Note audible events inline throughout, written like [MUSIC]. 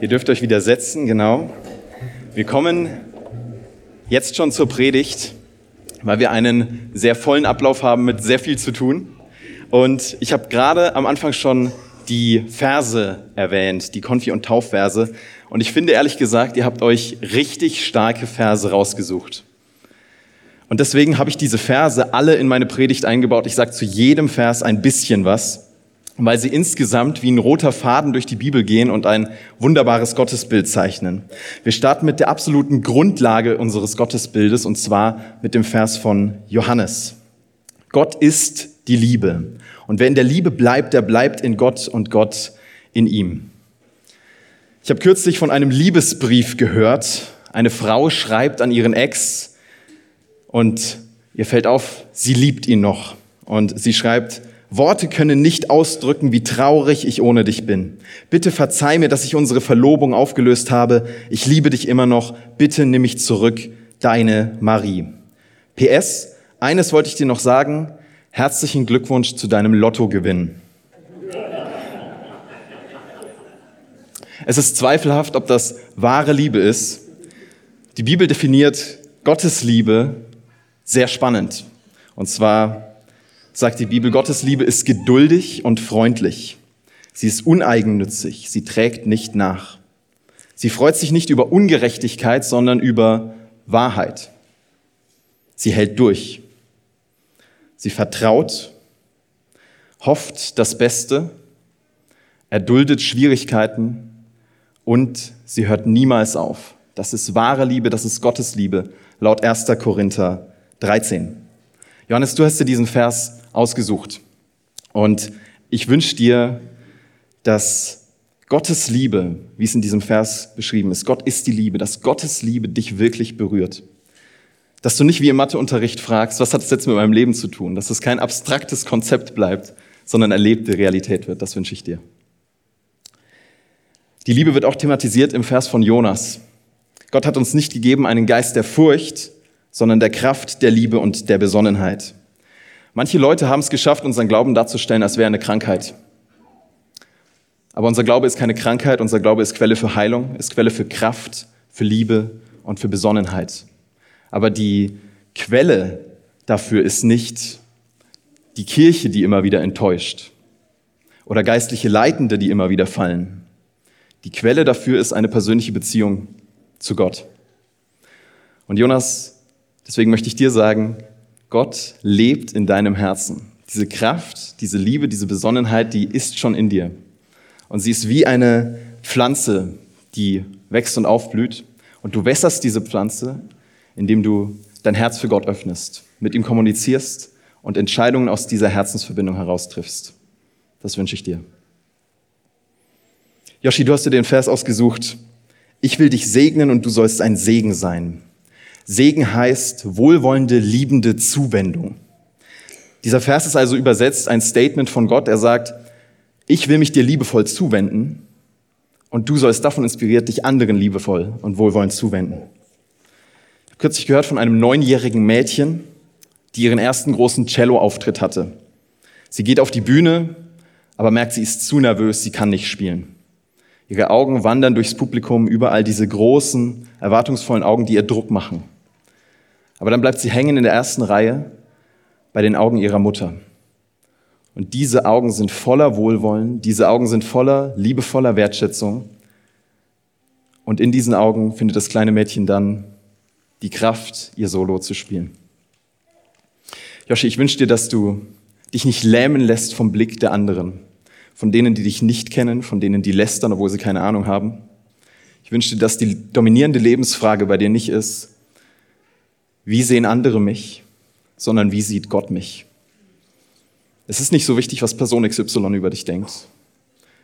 Ihr dürft euch wieder setzen, genau. Wir kommen jetzt schon zur Predigt, weil wir einen sehr vollen Ablauf haben mit sehr viel zu tun. Und ich habe gerade am Anfang schon die Verse erwähnt, die Konfi- und Taufverse. Und ich finde ehrlich gesagt, ihr habt euch richtig starke Verse rausgesucht. Und deswegen habe ich diese Verse alle in meine Predigt eingebaut. Ich sage zu jedem Vers ein bisschen was weil sie insgesamt wie ein roter Faden durch die Bibel gehen und ein wunderbares Gottesbild zeichnen. Wir starten mit der absoluten Grundlage unseres Gottesbildes und zwar mit dem Vers von Johannes. Gott ist die Liebe. Und wer in der Liebe bleibt, der bleibt in Gott und Gott in ihm. Ich habe kürzlich von einem Liebesbrief gehört. Eine Frau schreibt an ihren Ex und ihr fällt auf, sie liebt ihn noch. Und sie schreibt, Worte können nicht ausdrücken, wie traurig ich ohne dich bin. Bitte verzeih mir, dass ich unsere Verlobung aufgelöst habe. Ich liebe dich immer noch. Bitte nimm mich zurück. Deine Marie. PS, eines wollte ich dir noch sagen. Herzlichen Glückwunsch zu deinem Lottogewinn. Es ist zweifelhaft, ob das wahre Liebe ist. Die Bibel definiert Gottes Liebe sehr spannend. Und zwar sagt die Bibel, Gottes Liebe ist geduldig und freundlich. Sie ist uneigennützig, sie trägt nicht nach. Sie freut sich nicht über Ungerechtigkeit, sondern über Wahrheit. Sie hält durch. Sie vertraut, hofft das Beste, erduldet Schwierigkeiten und sie hört niemals auf. Das ist wahre Liebe, das ist Gottes Liebe, laut 1. Korinther 13. Johannes, du hast dir diesen Vers ausgesucht. Und ich wünsche dir, dass Gottes Liebe, wie es in diesem Vers beschrieben ist, Gott ist die Liebe, dass Gottes Liebe dich wirklich berührt. Dass du nicht wie im Matheunterricht fragst, was hat das jetzt mit meinem Leben zu tun? Dass es kein abstraktes Konzept bleibt, sondern erlebte Realität wird. Das wünsche ich dir. Die Liebe wird auch thematisiert im Vers von Jonas. Gott hat uns nicht gegeben einen Geist der Furcht, sondern der Kraft, der Liebe und der Besonnenheit. Manche Leute haben es geschafft, unseren Glauben darzustellen, als wäre eine Krankheit. Aber unser Glaube ist keine Krankheit, unser Glaube ist Quelle für Heilung, ist Quelle für Kraft, für Liebe und für Besonnenheit. Aber die Quelle dafür ist nicht die Kirche, die immer wieder enttäuscht oder geistliche Leitende, die immer wieder fallen. Die Quelle dafür ist eine persönliche Beziehung zu Gott. Und Jonas, deswegen möchte ich dir sagen, Gott lebt in deinem Herzen. Diese Kraft, diese Liebe, diese Besonnenheit, die ist schon in dir. Und sie ist wie eine Pflanze, die wächst und aufblüht. Und du wässerst diese Pflanze, indem du dein Herz für Gott öffnest, mit ihm kommunizierst und Entscheidungen aus dieser Herzensverbindung heraustriffst. Das wünsche ich dir. Joshi, du hast dir den Vers ausgesucht. Ich will dich segnen und du sollst ein Segen sein. Segen heißt wohlwollende, liebende Zuwendung. Dieser Vers ist also übersetzt ein Statement von Gott. Er sagt, ich will mich dir liebevoll zuwenden und du sollst davon inspiriert dich anderen liebevoll und wohlwollend zuwenden. Ich habe kürzlich gehört von einem neunjährigen Mädchen, die ihren ersten großen Cello-Auftritt hatte. Sie geht auf die Bühne, aber merkt, sie ist zu nervös, sie kann nicht spielen. Ihre Augen wandern durchs Publikum, überall diese großen, erwartungsvollen Augen, die ihr Druck machen. Aber dann bleibt sie hängen in der ersten Reihe bei den Augen ihrer Mutter. Und diese Augen sind voller Wohlwollen, diese Augen sind voller liebevoller Wertschätzung. Und in diesen Augen findet das kleine Mädchen dann die Kraft, ihr Solo zu spielen. Joshi, ich wünsche dir, dass du dich nicht lähmen lässt vom Blick der anderen, von denen, die dich nicht kennen, von denen, die lästern, obwohl sie keine Ahnung haben. Ich wünsche dir, dass die dominierende Lebensfrage bei dir nicht ist, wie sehen andere mich, sondern wie sieht Gott mich. Es ist nicht so wichtig, was Person XY über dich denkt.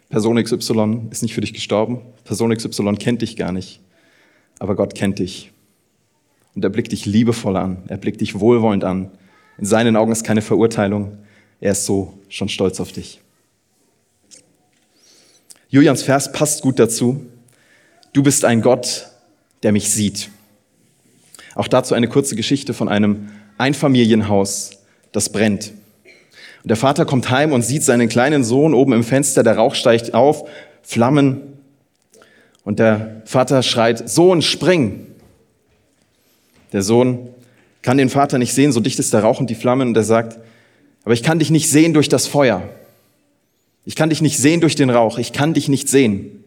Person XY ist nicht für dich gestorben. Person XY kennt dich gar nicht. Aber Gott kennt dich. Und er blickt dich liebevoll an. Er blickt dich wohlwollend an. In seinen Augen ist keine Verurteilung. Er ist so schon stolz auf dich. Julians Vers passt gut dazu. Du bist ein Gott, der mich sieht. Auch dazu eine kurze Geschichte von einem Einfamilienhaus, das brennt. Und der Vater kommt heim und sieht seinen kleinen Sohn oben im Fenster, der Rauch steigt auf, Flammen. Und der Vater schreit, Sohn, spring! Der Sohn kann den Vater nicht sehen, so dicht ist der Rauch und die Flammen, und er sagt, aber ich kann dich nicht sehen durch das Feuer. Ich kann dich nicht sehen durch den Rauch. Ich kann dich nicht sehen.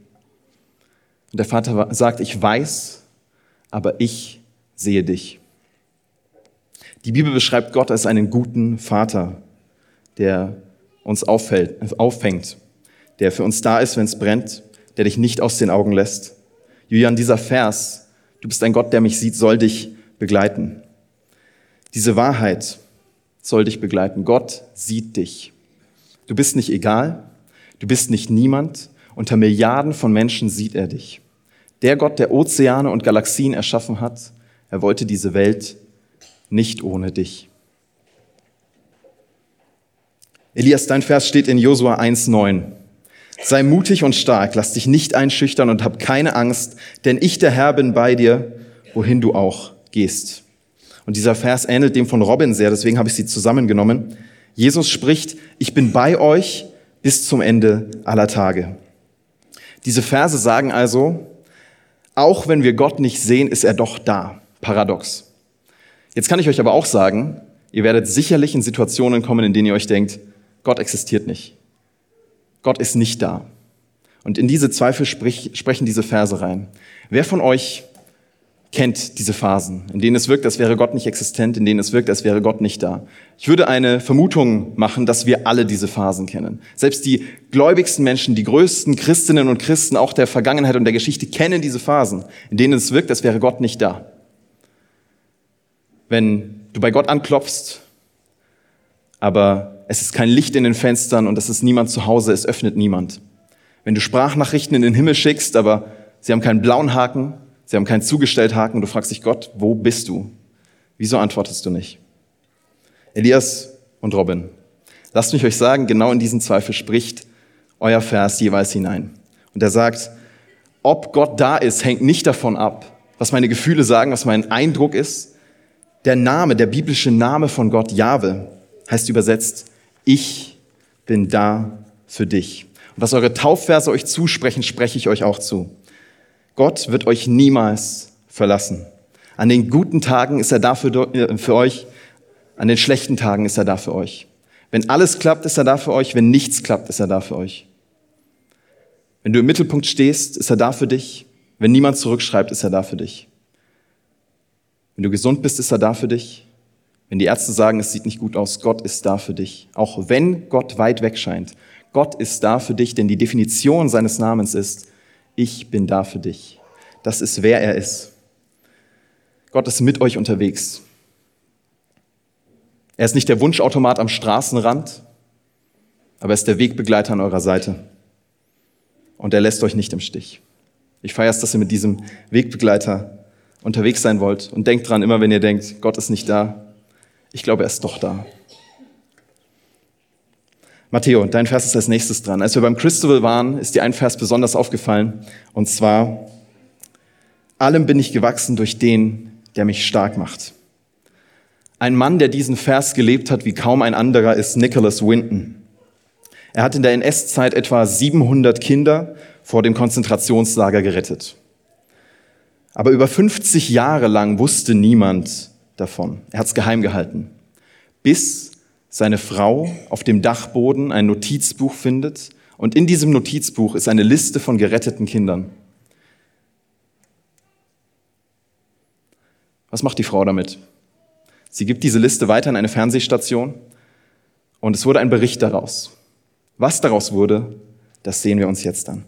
Und der Vater sagt, ich weiß, aber ich sehe dich. Die Bibel beschreibt Gott als einen guten Vater, der uns auffällt, auffängt, der für uns da ist, wenn es brennt, der dich nicht aus den Augen lässt. Julian, dieser Vers, du bist ein Gott, der mich sieht, soll dich begleiten. Diese Wahrheit soll dich begleiten. Gott sieht dich. Du bist nicht egal, du bist nicht niemand. Unter Milliarden von Menschen sieht er dich. Der Gott, der Ozeane und Galaxien erschaffen hat, er wollte diese Welt nicht ohne dich. Elias, dein Vers steht in Josua 1,9. Sei mutig und stark, lass dich nicht einschüchtern und hab keine Angst, denn ich, der Herr, bin bei dir, wohin du auch gehst. Und dieser Vers ähnelt dem von Robin sehr, deswegen habe ich sie zusammengenommen. Jesus spricht, ich bin bei euch bis zum Ende aller Tage. Diese Verse sagen also, auch wenn wir Gott nicht sehen, ist er doch da. Paradox. Jetzt kann ich euch aber auch sagen, ihr werdet sicherlich in Situationen kommen, in denen ihr euch denkt, Gott existiert nicht. Gott ist nicht da. Und in diese Zweifel sprich, sprechen diese Verse rein. Wer von euch kennt diese Phasen, in denen es wirkt, als wäre Gott nicht existent, in denen es wirkt, als wäre Gott nicht da. Ich würde eine Vermutung machen, dass wir alle diese Phasen kennen. Selbst die gläubigsten Menschen, die größten Christinnen und Christen auch der Vergangenheit und der Geschichte kennen diese Phasen, in denen es wirkt, als wäre Gott nicht da. Wenn du bei Gott anklopfst, aber es ist kein Licht in den Fenstern und es ist niemand zu Hause, es öffnet niemand. Wenn du Sprachnachrichten in den Himmel schickst, aber sie haben keinen blauen Haken, Sie haben keinen Zugestellthaken und du fragst dich, Gott, wo bist du? Wieso antwortest du nicht? Elias und Robin, lasst mich euch sagen, genau in diesen Zweifel spricht euer Vers jeweils hinein. Und er sagt, ob Gott da ist, hängt nicht davon ab, was meine Gefühle sagen, was mein Eindruck ist. Der Name, der biblische Name von Gott, Jahwe, heißt übersetzt, ich bin da für dich. Und was eure Taufverse euch zusprechen, spreche ich euch auch zu. Gott wird euch niemals verlassen. An den guten Tagen ist er da für, äh, für euch, an den schlechten Tagen ist er da für euch. Wenn alles klappt, ist er da für euch, wenn nichts klappt, ist er da für euch. Wenn du im Mittelpunkt stehst, ist er da für dich. Wenn niemand zurückschreibt, ist er da für dich. Wenn du gesund bist, ist er da für dich. Wenn die Ärzte sagen, es sieht nicht gut aus, Gott ist da für dich. Auch wenn Gott weit weg scheint. Gott ist da für dich, denn die Definition seines Namens ist, ich bin da für dich. Das ist, wer er ist. Gott ist mit euch unterwegs. Er ist nicht der Wunschautomat am Straßenrand, aber er ist der Wegbegleiter an eurer Seite. Und er lässt euch nicht im Stich. Ich feiere es, dass ihr mit diesem Wegbegleiter unterwegs sein wollt. Und denkt dran, immer wenn ihr denkt, Gott ist nicht da, ich glaube, er ist doch da. Matteo, dein Vers ist als nächstes dran. Als wir beim Christabel waren, ist dir ein Vers besonders aufgefallen. Und zwar, allem bin ich gewachsen durch den, der mich stark macht. Ein Mann, der diesen Vers gelebt hat wie kaum ein anderer, ist Nicholas Winton. Er hat in der NS-Zeit etwa 700 Kinder vor dem Konzentrationslager gerettet. Aber über 50 Jahre lang wusste niemand davon. Er hat es geheim gehalten. Bis seine Frau auf dem Dachboden ein Notizbuch findet und in diesem Notizbuch ist eine Liste von geretteten Kindern. Was macht die Frau damit? Sie gibt diese Liste weiter an eine Fernsehstation und es wurde ein Bericht daraus. Was daraus wurde, das sehen wir uns jetzt an.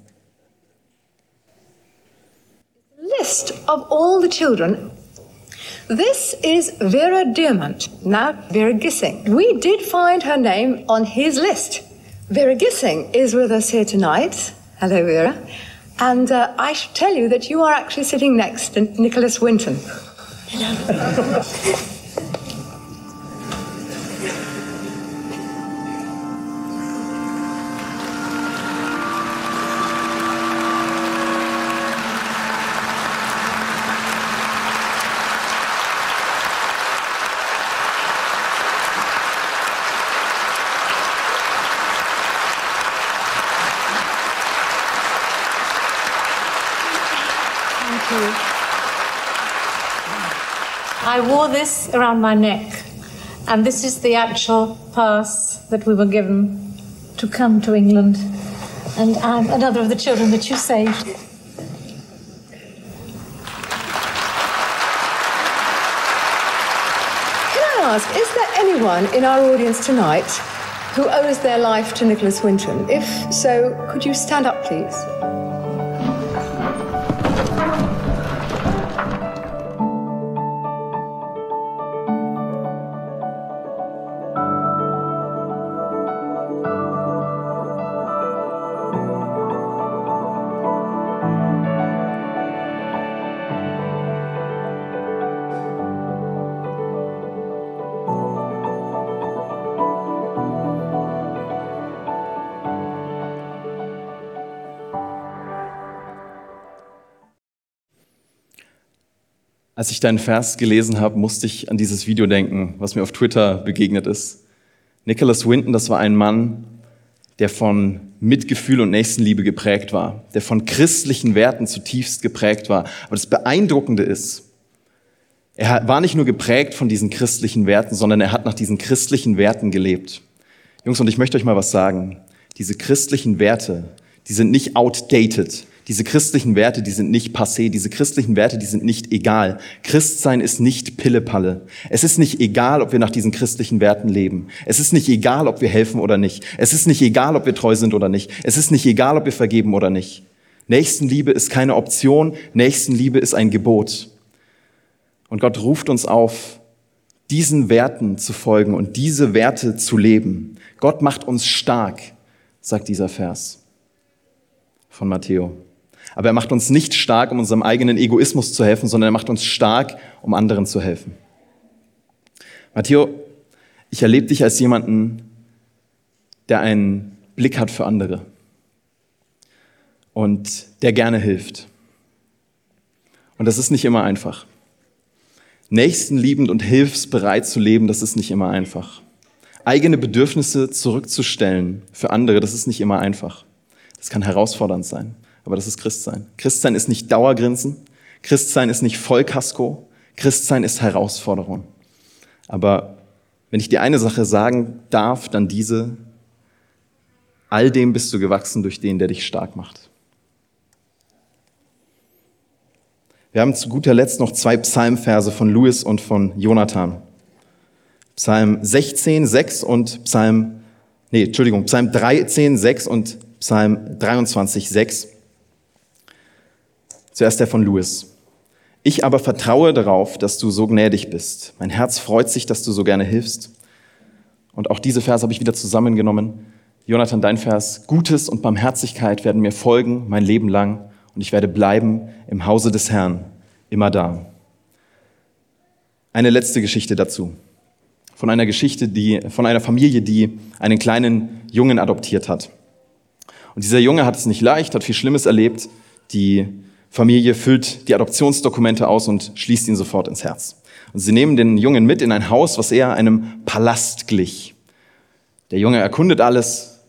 Of all the children This is Vera Diamant, now Vera Gissing. We did find her name on his list. Vera Gissing is with us here tonight. Hello, Vera. And uh, I should tell you that you are actually sitting next to Nicholas Winton. Hello. [LAUGHS] I wore this around my neck, and this is the actual pass that we were given to come to England. And I'm another of the children that you saved. Can I ask, is there anyone in our audience tonight who owes their life to Nicholas Winton? If so, could you stand up, please? Als ich deinen Vers gelesen habe, musste ich an dieses Video denken, was mir auf Twitter begegnet ist. Nicholas Winton, das war ein Mann, der von Mitgefühl und Nächstenliebe geprägt war, der von christlichen Werten zutiefst geprägt war. Aber das Beeindruckende ist, er war nicht nur geprägt von diesen christlichen Werten, sondern er hat nach diesen christlichen Werten gelebt. Jungs, und ich möchte euch mal was sagen. Diese christlichen Werte, die sind nicht outdated. Diese christlichen Werte, die sind nicht passé. Diese christlichen Werte, die sind nicht egal. Christsein ist nicht Pillepalle. Es ist nicht egal, ob wir nach diesen christlichen Werten leben. Es ist nicht egal, ob wir helfen oder nicht. Es ist nicht egal, ob wir treu sind oder nicht. Es ist nicht egal, ob wir vergeben oder nicht. Nächstenliebe ist keine Option. Nächstenliebe ist ein Gebot. Und Gott ruft uns auf, diesen Werten zu folgen und diese Werte zu leben. Gott macht uns stark, sagt dieser Vers von Matteo. Aber er macht uns nicht stark, um unserem eigenen Egoismus zu helfen, sondern er macht uns stark, um anderen zu helfen. Matteo, ich erlebe dich als jemanden, der einen Blick hat für andere und der gerne hilft. Und das ist nicht immer einfach. Nächstenliebend und hilfsbereit zu leben, das ist nicht immer einfach. Eigene Bedürfnisse zurückzustellen für andere, das ist nicht immer einfach. Das kann herausfordernd sein. Aber das ist Christsein. Christsein ist nicht Dauergrinsen. Christsein ist nicht Vollkasko. Christsein ist Herausforderung. Aber wenn ich dir eine Sache sagen darf, dann diese, all dem bist du gewachsen durch den, der dich stark macht. Wir haben zu guter Letzt noch zwei Psalmverse von Louis und von Jonathan. Psalm 16, 6 und Psalm, nee, Entschuldigung, Psalm 13, 6 und Psalm 23, 6. Zuerst der von Louis. Ich aber vertraue darauf, dass du so gnädig bist. Mein Herz freut sich, dass du so gerne hilfst. Und auch diese Verse habe ich wieder zusammengenommen. Jonathan, dein Vers. Gutes und Barmherzigkeit werden mir folgen mein Leben lang und ich werde bleiben im Hause des Herrn, immer da. Eine letzte Geschichte dazu. Von einer Geschichte, die, von einer Familie, die einen kleinen Jungen adoptiert hat. Und dieser Junge hat es nicht leicht, hat viel Schlimmes erlebt. Die Familie füllt die Adoptionsdokumente aus und schließt ihn sofort ins Herz. Und sie nehmen den Jungen mit in ein Haus, was eher einem Palast glich. Der Junge erkundet alles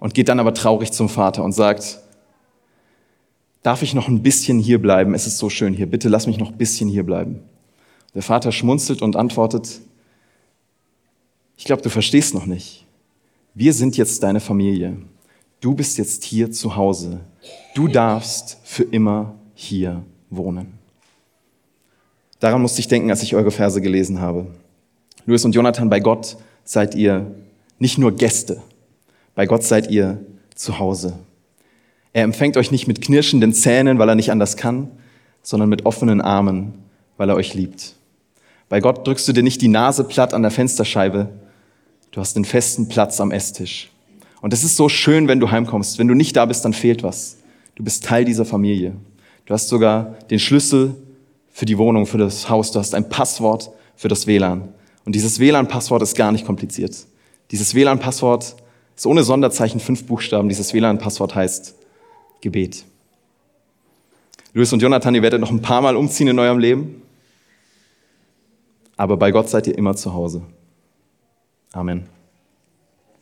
und geht dann aber traurig zum Vater und sagt, darf ich noch ein bisschen hier bleiben? Es ist so schön hier. Bitte lass mich noch ein bisschen hier bleiben. Der Vater schmunzelt und antwortet, ich glaube, du verstehst noch nicht. Wir sind jetzt deine Familie. Du bist jetzt hier zu Hause. Du darfst für immer hier wohnen. Daran musste ich denken, als ich eure Verse gelesen habe. Louis und Jonathan, bei Gott seid ihr nicht nur Gäste. Bei Gott seid ihr zu Hause. Er empfängt euch nicht mit knirschenden Zähnen, weil er nicht anders kann, sondern mit offenen Armen, weil er euch liebt. Bei Gott drückst du dir nicht die Nase platt an der Fensterscheibe, du hast den festen Platz am Esstisch. Und es ist so schön, wenn du heimkommst. Wenn du nicht da bist, dann fehlt was. Du bist Teil dieser Familie. Du hast sogar den Schlüssel für die Wohnung, für das Haus. Du hast ein Passwort für das WLAN. Und dieses WLAN-Passwort ist gar nicht kompliziert. Dieses WLAN-Passwort ist ohne Sonderzeichen fünf Buchstaben. Dieses WLAN-Passwort heißt Gebet. Louis und Jonathan, ihr werdet noch ein paar Mal umziehen in eurem Leben. Aber bei Gott seid ihr immer zu Hause. Amen.